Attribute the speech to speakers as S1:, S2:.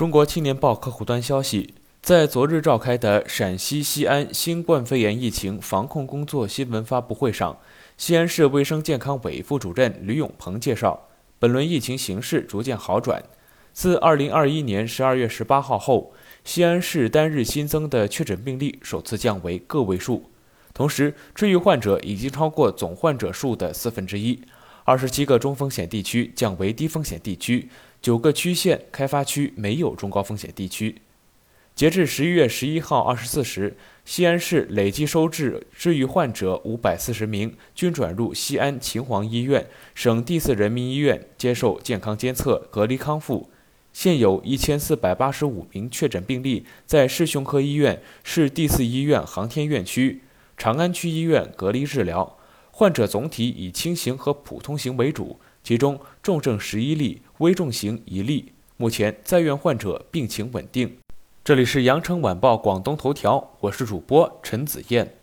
S1: 中国青年报客户端消息，在昨日召开的陕西西安新冠肺炎疫情防控工作新闻发布会上，西安市卫生健康委副主任吕永鹏介绍，本轮疫情形势逐渐好转。自2021年12月18号后，西安市单日新增的确诊病例首次降为个位数，同时治愈患者已经超过总患者数的四分之一。二十七个中风险地区降为低风险地区，九个区县开发区没有中高风险地区。截至十一月十一号二十四时，西安市累计收治治愈患者五百四十名，均转入西安秦皇医院、省第四人民医院接受健康监测、隔离康复。现有一千四百八十五名确诊病例在市胸科医院、市第四医院航天院区、长安区医院隔离治疗。患者总体以轻型和普通型为主，其中重症十一例，危重型一例。目前在院患者病情稳定。这里是羊城晚报广东头条，我是主播陈子燕。